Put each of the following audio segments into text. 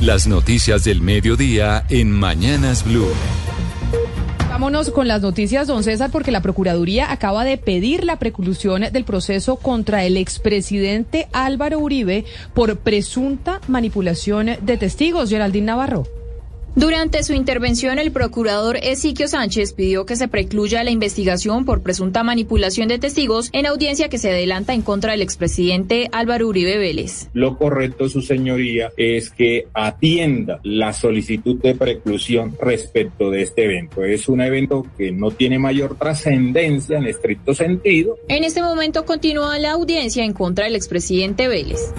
Las noticias del mediodía en Mañanas Blue. Vámonos con las noticias, don César, porque la Procuraduría acaba de pedir la preclusión del proceso contra el expresidente Álvaro Uribe por presunta manipulación de testigos. Geraldine Navarro. Durante su intervención, el procurador Ezequiel Sánchez pidió que se precluya la investigación por presunta manipulación de testigos en audiencia que se adelanta en contra del expresidente Álvaro Uribe Vélez. Lo correcto, su señoría, es que atienda la solicitud de preclusión respecto de este evento. Es un evento que no tiene mayor trascendencia en estricto sentido. En este momento continúa la audiencia en contra del expresidente Vélez.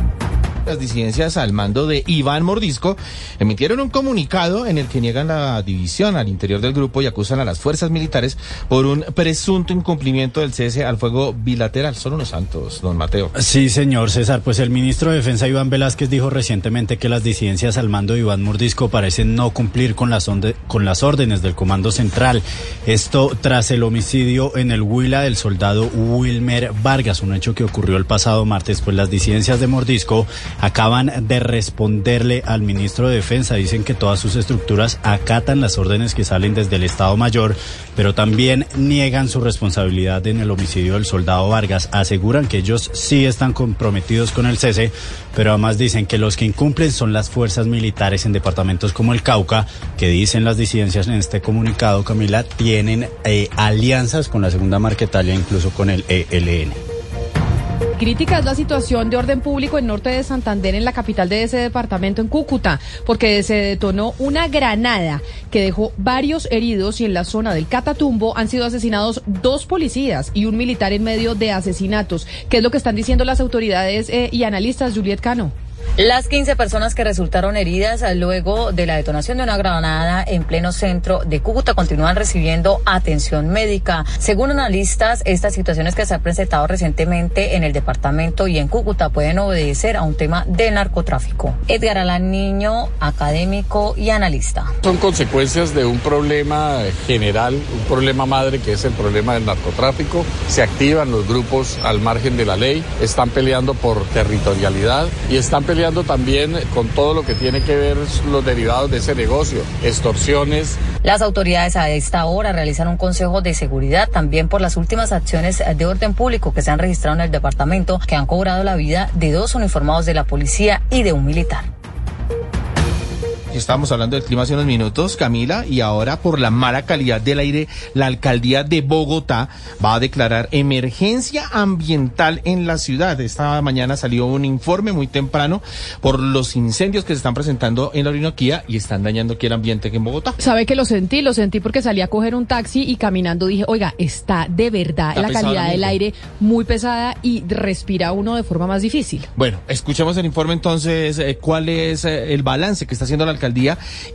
Las disidencias al mando de Iván Mordisco emitieron un comunicado en el que niegan la división al interior del grupo y acusan a las fuerzas militares por un presunto incumplimiento del cese al fuego bilateral. Son unos santos, don Mateo. Sí, señor César. Pues el ministro de Defensa Iván Velázquez dijo recientemente que las disidencias al mando de Iván Mordisco parecen no cumplir con las, con las órdenes del Comando Central. Esto tras el homicidio en el Huila del soldado Wilmer Vargas, un hecho que ocurrió el pasado martes, pues las disidencias de Mordisco acaban de responderle al ministro de Defensa. Dicen que todas sus estructuras acatan las órdenes que salen desde el Estado Mayor, pero también niegan su responsabilidad en el homicidio del soldado Vargas. Aseguran que ellos sí están comprometidos con el cese, pero además dicen que los que incumplen son las fuerzas militares en departamentos como el Cauca, que dicen las disidencias en este comunicado, Camila, tienen eh, alianzas con la Segunda Marquetalia, incluso con el ELN. Crítica es la situación de orden público en norte de Santander, en la capital de ese departamento, en Cúcuta, porque se detonó una granada que dejó varios heridos y en la zona del Catatumbo han sido asesinados dos policías y un militar en medio de asesinatos. ¿Qué es lo que están diciendo las autoridades eh, y analistas, Juliet Cano? Las 15 personas que resultaron heridas luego de la detonación de una granada en pleno centro de Cúcuta continúan recibiendo atención médica. Según analistas, estas situaciones que se han presentado recientemente en el departamento y en Cúcuta pueden obedecer a un tema de narcotráfico. Edgar Alán Niño, académico y analista. Son consecuencias de un problema general, un problema madre que es el problema del narcotráfico. Se activan los grupos al margen de la ley, están peleando por territorialidad y están peleando también con todo lo que tiene que ver los derivados de ese negocio, extorsiones. Las autoridades a esta hora realizan un consejo de seguridad también por las últimas acciones de orden público que se han registrado en el departamento que han cobrado la vida de dos uniformados de la policía y de un militar. Estábamos hablando del clima hace unos minutos, Camila, y ahora por la mala calidad del aire, la alcaldía de Bogotá va a declarar emergencia ambiental en la ciudad. Esta mañana salió un informe muy temprano por los incendios que se están presentando en la Orinoquía y están dañando aquí el ambiente aquí en Bogotá. ¿Sabe que lo sentí? Lo sentí porque salí a coger un taxi y caminando dije, oiga, está de verdad la calidad del aire muy pesada y respira uno de forma más difícil. Bueno, escuchemos el informe entonces, eh, cuál es eh, el balance que está haciendo la alcaldía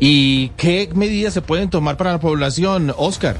y qué medidas se pueden tomar para la población. Oscar.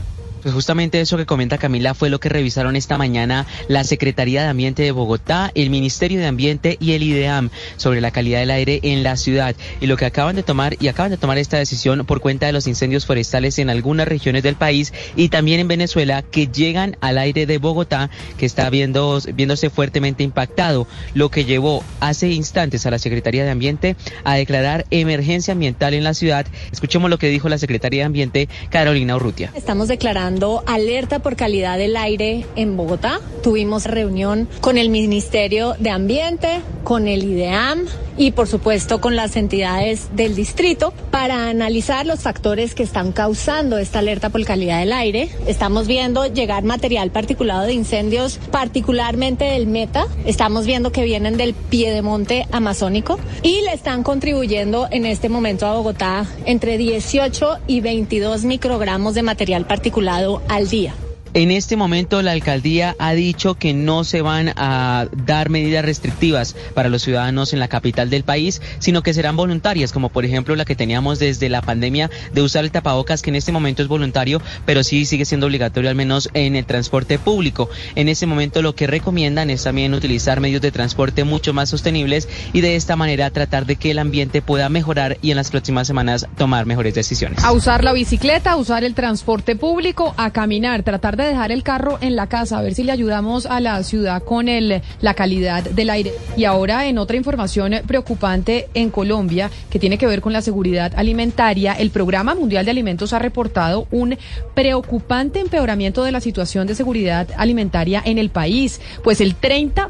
Pues justamente eso que comenta Camila fue lo que revisaron esta mañana la Secretaría de Ambiente de Bogotá, el Ministerio de Ambiente y el IDEAM sobre la calidad del aire en la ciudad y lo que acaban de tomar y acaban de tomar esta decisión por cuenta de los incendios forestales en algunas regiones del país y también en Venezuela que llegan al aire de Bogotá que está viendo, viéndose fuertemente impactado, lo que llevó hace instantes a la Secretaría de Ambiente a declarar emergencia ambiental en la ciudad. Escuchemos lo que dijo la Secretaría de Ambiente, Carolina Urrutia. Estamos declarando alerta por calidad del aire en Bogotá. Tuvimos reunión con el Ministerio de Ambiente, con el IDEAM y por supuesto con las entidades del distrito para analizar los factores que están causando esta alerta por calidad del aire. Estamos viendo llegar material particulado de incendios, particularmente del Meta. Estamos viendo que vienen del piedemonte amazónico y le están contribuyendo en este momento a Bogotá entre 18 y 22 microgramos de material particulado al día. En este momento la alcaldía ha dicho que no se van a dar medidas restrictivas para los ciudadanos en la capital del país, sino que serán voluntarias, como por ejemplo la que teníamos desde la pandemia de usar el tapabocas, que en este momento es voluntario, pero sí sigue siendo obligatorio al menos en el transporte público. En este momento lo que recomiendan es también utilizar medios de transporte mucho más sostenibles y de esta manera tratar de que el ambiente pueda mejorar y en las próximas semanas tomar mejores decisiones. A usar la bicicleta, a usar el transporte público, a caminar, tratar de dejar el carro en la casa, a ver si le ayudamos a la ciudad con el, la calidad del aire. Y ahora en otra información preocupante en Colombia que tiene que ver con la seguridad alimentaria, el Programa Mundial de Alimentos ha reportado un preocupante empeoramiento de la situación de seguridad alimentaria en el país, pues el 30%,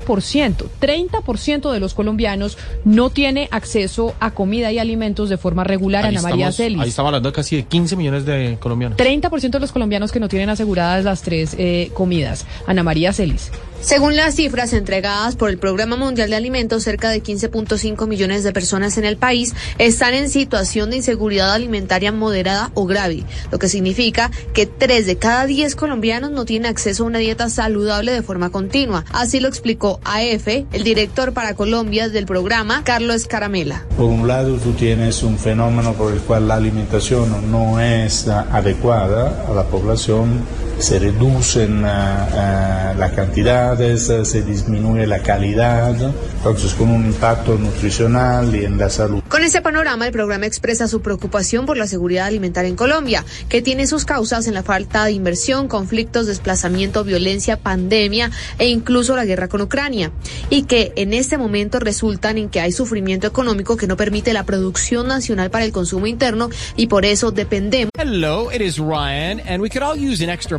30% de los colombianos no tiene acceso a comida y alimentos de forma regular. Ahí Ana María Celis. Ahí estamos hablando de casi de 15 millones de colombianos. 30% de los colombianos que no tienen aseguradas las tres eh, comidas. Ana María Celis. Según las cifras entregadas por el Programa Mundial de Alimentos, cerca de 15.5 millones de personas en el país están en situación de inseguridad alimentaria moderada o grave, lo que significa que 3 de cada 10 colombianos no tienen acceso a una dieta saludable de forma continua. Así lo explicó AF, el director para Colombia del programa, Carlos Caramela. Por un lado, tú tienes un fenómeno por el cual la alimentación no es adecuada a la población, se reducen ah, las cantidades, ah, se disminuye la calidad, entonces con un impacto nutricional y en la salud. Con ese panorama, el programa expresa su preocupación por la seguridad alimentaria en Colombia, que tiene sus causas en la falta de inversión, conflictos, desplazamiento, violencia, pandemia e incluso la guerra con Ucrania, y que en este momento resultan en que hay sufrimiento económico que no permite la producción nacional para el consumo interno y por eso dependemos. Hello, it is Ryan, and we could all use an extra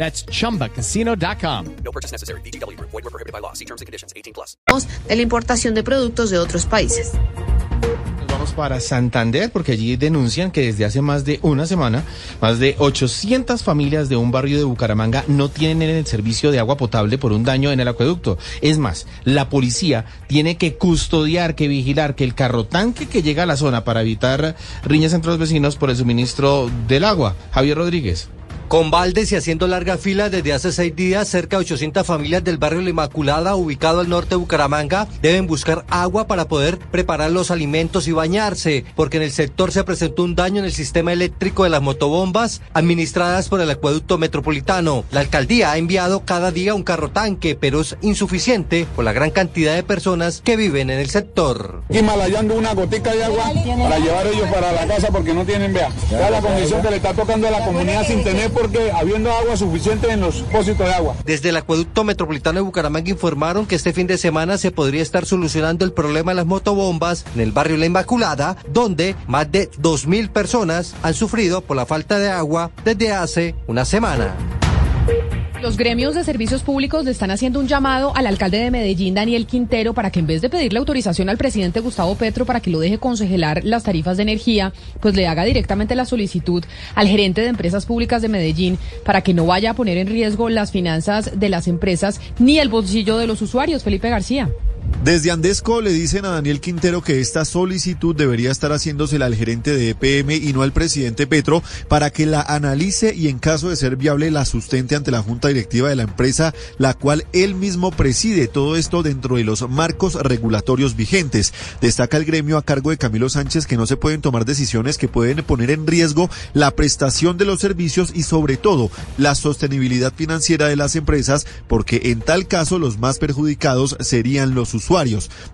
That's chumbacasino.com. No purchase necessary. VGW Group. Void were prohibited by law. See terms and conditions. 18 plus. de la importación de productos de otros países. Nos vamos para Santander porque allí denuncian que desde hace más de una semana, más de 800 familias de un barrio de Bucaramanga no tienen el servicio de agua potable por un daño en el acueducto. Es más, la policía tiene que custodiar, que vigilar que el carro tanque que llega a la zona para evitar riñas entre los vecinos por el suministro del agua. Javier Rodríguez. Con baldes y haciendo larga fila desde hace seis días, cerca de 800 familias del barrio La Inmaculada, ubicado al norte de Bucaramanga, deben buscar agua para poder preparar los alimentos y bañarse, porque en el sector se presentó un daño en el sistema eléctrico de las motobombas administradas por el acueducto metropolitano. La alcaldía ha enviado cada día un carro tanque, pero es insuficiente por la gran cantidad de personas que viven en el sector. Himalayando una gotica de agua para llevar ellos para la casa porque no tienen, vea, la condición que le está tocando a la comunidad sin tener porque habiendo agua suficiente en los depósitos de agua. Desde el acueducto metropolitano de Bucaramanga informaron que este fin de semana se podría estar solucionando el problema de las motobombas en el barrio La Inmaculada, donde más de 2.000 personas han sufrido por la falta de agua desde hace una semana. Los gremios de servicios públicos le están haciendo un llamado al alcalde de Medellín, Daniel Quintero, para que en vez de pedirle autorización al presidente Gustavo Petro para que lo deje congelar las tarifas de energía, pues le haga directamente la solicitud al gerente de empresas públicas de Medellín para que no vaya a poner en riesgo las finanzas de las empresas ni el bolsillo de los usuarios. Felipe García. Desde Andesco le dicen a Daniel Quintero que esta solicitud debería estar haciéndosela al gerente de EPM y no al presidente Petro para que la analice y en caso de ser viable la sustente ante la junta directiva de la empresa, la cual él mismo preside. Todo esto dentro de los marcos regulatorios vigentes. Destaca el gremio a cargo de Camilo Sánchez que no se pueden tomar decisiones que pueden poner en riesgo la prestación de los servicios y sobre todo la sostenibilidad financiera de las empresas porque en tal caso los más perjudicados serían los usuarios.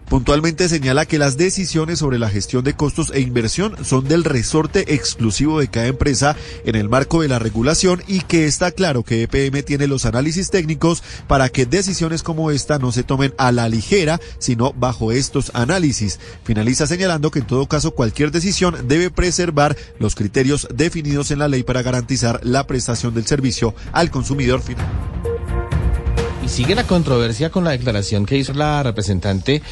Puntualmente señala que las decisiones sobre la gestión de costos e inversión son del resorte exclusivo de cada empresa en el marco de la regulación y que está claro que EPM tiene los análisis técnicos para que decisiones como esta no se tomen a la ligera, sino bajo estos análisis. Finaliza señalando que en todo caso cualquier decisión debe preservar los criterios definidos en la ley para garantizar la prestación del servicio al consumidor final. Sigue la controversia con la declaración que hizo la representante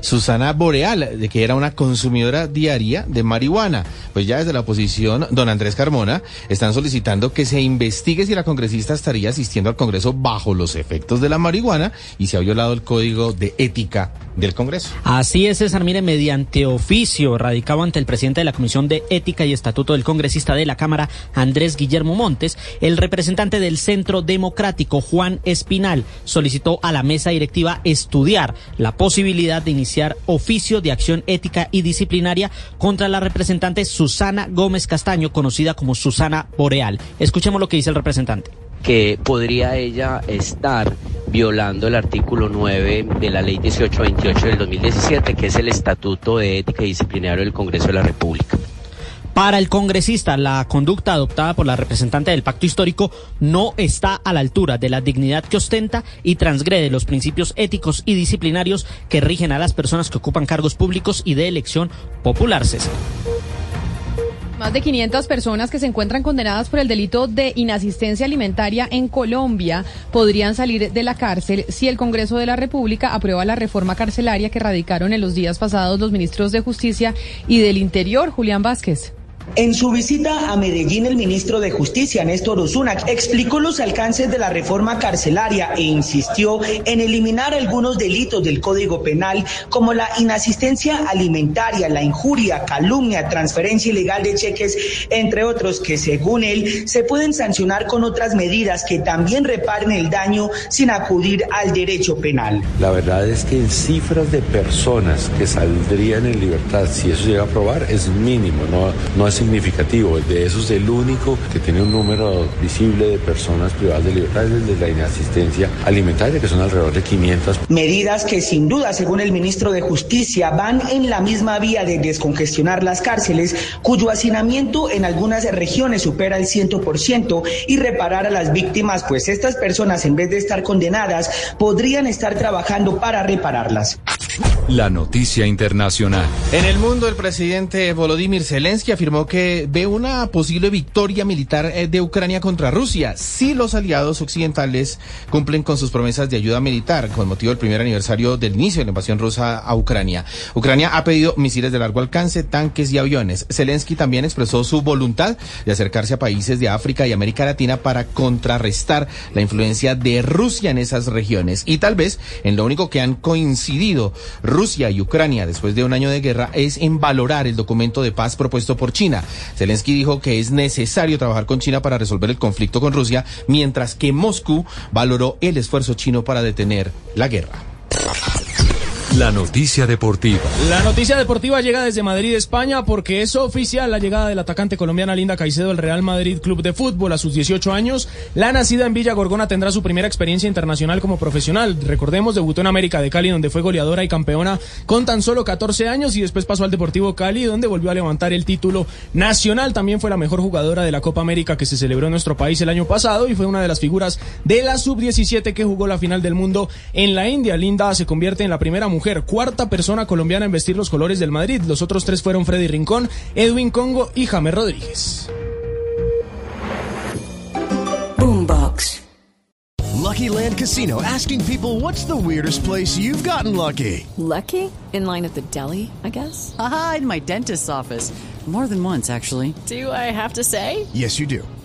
Susana Boreal, de que era una consumidora diaria de marihuana. Pues ya desde la oposición, don Andrés Carmona, están solicitando que se investigue si la congresista estaría asistiendo al Congreso bajo los efectos de la marihuana y se ha violado el código de ética del Congreso. Así es, César. Mire, mediante oficio radicado ante el presidente de la Comisión de Ética y Estatuto del Congresista de la Cámara, Andrés Guillermo Montes, el representante del Centro Democrático, Juan Espinal, solicitó a la mesa directiva estudiar la posibilidad de iniciar oficio de acción ética y disciplinaria contra la representante Susana Gómez Castaño, conocida como Susana Boreal. Escuchemos lo que dice el representante que podría ella estar violando el artículo 9 de la ley 1828 del 2017, que es el Estatuto de Ética y Disciplinario del Congreso de la República. Para el congresista, la conducta adoptada por la representante del pacto histórico no está a la altura de la dignidad que ostenta y transgrede los principios éticos y disciplinarios que rigen a las personas que ocupan cargos públicos y de elección popular, César. Más de 500 personas que se encuentran condenadas por el delito de inasistencia alimentaria en Colombia podrían salir de la cárcel si el Congreso de la República aprueba la reforma carcelaria que radicaron en los días pasados los ministros de Justicia y del Interior, Julián Vázquez. En su visita a Medellín, el ministro de Justicia, Néstor Osuna, explicó los alcances de la reforma carcelaria e insistió en eliminar algunos delitos del Código Penal, como la inasistencia alimentaria, la injuria, calumnia, transferencia ilegal de cheques, entre otros, que según él se pueden sancionar con otras medidas que también reparen el daño sin acudir al derecho penal. La verdad es que en cifras de personas que saldrían en libertad, si eso llega a aprobar, es mínimo, no, no es significativo. De esos, el único que tiene un número visible de personas privadas de libertad es el de la inasistencia alimentaria, que son alrededor de 500. Medidas que sin duda, según el ministro de Justicia, van en la misma vía de descongestionar las cárceles, cuyo hacinamiento en algunas regiones supera el 100% y reparar a las víctimas, pues estas personas, en vez de estar condenadas, podrían estar trabajando para repararlas. La noticia internacional. En el mundo, el presidente Volodymyr Zelensky afirmó que ve una posible victoria militar eh, de Ucrania contra Rusia si los aliados occidentales cumplen con sus promesas de ayuda militar con motivo del primer aniversario del inicio de la invasión rusa a Ucrania. Ucrania ha pedido misiles de largo alcance, tanques y aviones. Zelensky también expresó su voluntad de acercarse a países de África y América Latina para contrarrestar la influencia de Rusia en esas regiones. Y tal vez en lo único que han coincidido Rusia y Ucrania después de un año de guerra es en valorar el documento de paz propuesto por China. Zelensky dijo que es necesario trabajar con China para resolver el conflicto con Rusia, mientras que Moscú valoró el esfuerzo chino para detener la guerra. La noticia deportiva. La noticia deportiva llega desde Madrid, España, porque es oficial la llegada del atacante colombiana Linda Caicedo al Real Madrid Club de Fútbol a sus 18 años. La nacida en Villa Gorgona tendrá su primera experiencia internacional como profesional. Recordemos, debutó en América de Cali, donde fue goleadora y campeona con tan solo 14 años y después pasó al Deportivo Cali, donde volvió a levantar el título nacional. También fue la mejor jugadora de la Copa América que se celebró en nuestro país el año pasado y fue una de las figuras de la sub-17 que jugó la final del mundo en la India. Linda se convierte en la primera mujer cuarta persona colombiana en vestir los colores del Madrid. Los otros tres fueron Freddy Rincón, Edwin Congo y James Rodríguez. Boombox. Lucky Land Casino asking people what's the weirdest place you've gotten lucky? Lucky? In line at the deli, I guess? Aha, in my dentist's office. More than once, actually. Do I have to say? Yes, you do.